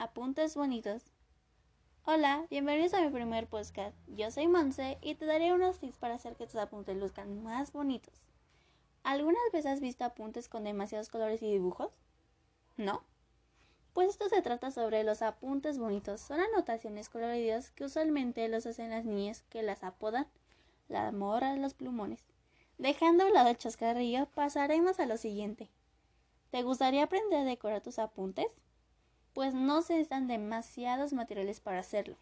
Apuntes bonitos. Hola, bienvenidos a mi primer podcast. Yo soy Monse y te daré unos tips para hacer que tus apuntes luzcan más bonitos. ¿Algunas veces has visto apuntes con demasiados colores y dibujos? ¿No? Pues esto se trata sobre los apuntes bonitos. Son anotaciones coloridas que usualmente los hacen las niñas que las apodan la morra de los plumones. Dejando a lado el chascarrillo, pasaremos a lo siguiente. ¿Te gustaría aprender a decorar tus apuntes? Pues no se necesitan demasiados materiales para hacerlo.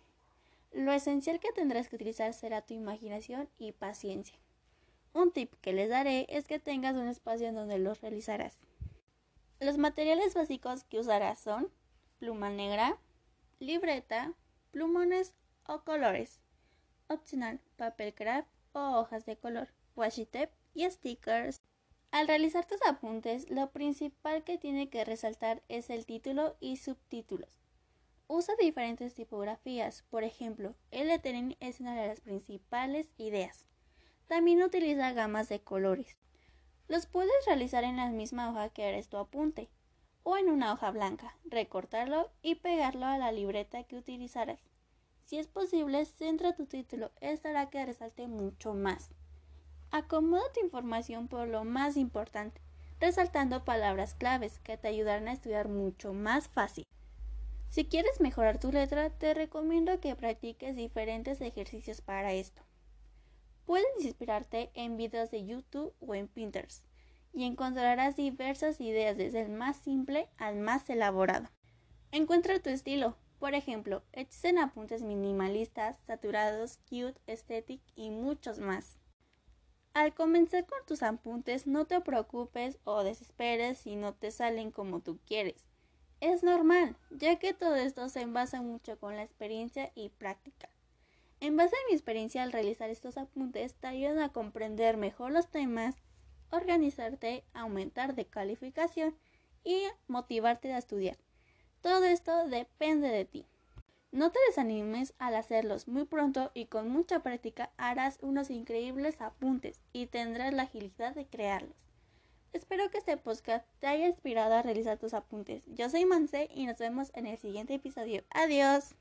Lo esencial que tendrás que utilizar será tu imaginación y paciencia. Un tip que les daré es que tengas un espacio en donde los realizarás. Los materiales básicos que usarás son pluma negra, libreta, plumones o colores. Opcional, papel craft o hojas de color, washi tape y stickers. Al realizar tus apuntes, lo principal que tiene que resaltar es el título y subtítulos. Usa diferentes tipografías, por ejemplo, el lettering es una de las principales ideas. También utiliza gamas de colores. Los puedes realizar en la misma hoja que eres tu apunte, o en una hoja blanca, recortarlo y pegarlo a la libreta que utilizarás. Si es posible, centra tu título, esto hará que resalte mucho más. Acomoda tu información por lo más importante, resaltando palabras claves que te ayudarán a estudiar mucho más fácil. Si quieres mejorar tu letra, te recomiendo que practiques diferentes ejercicios para esto. Puedes inspirarte en videos de YouTube o en Pinterest y encontrarás diversas ideas desde el más simple al más elaborado. Encuentra tu estilo. Por ejemplo, existen apuntes minimalistas, saturados, cute, estéticos y muchos más. Al comenzar con tus apuntes, no te preocupes o desesperes si no te salen como tú quieres. Es normal, ya que todo esto se envasa mucho con la experiencia y práctica. En base a mi experiencia al realizar estos apuntes, te ayudan a comprender mejor los temas, organizarte, aumentar de calificación y motivarte a estudiar. Todo esto depende de ti. No te desanimes al hacerlos. Muy pronto y con mucha práctica harás unos increíbles apuntes y tendrás la agilidad de crearlos. Espero que este podcast te haya inspirado a realizar tus apuntes. Yo soy Manse y nos vemos en el siguiente episodio. Adiós.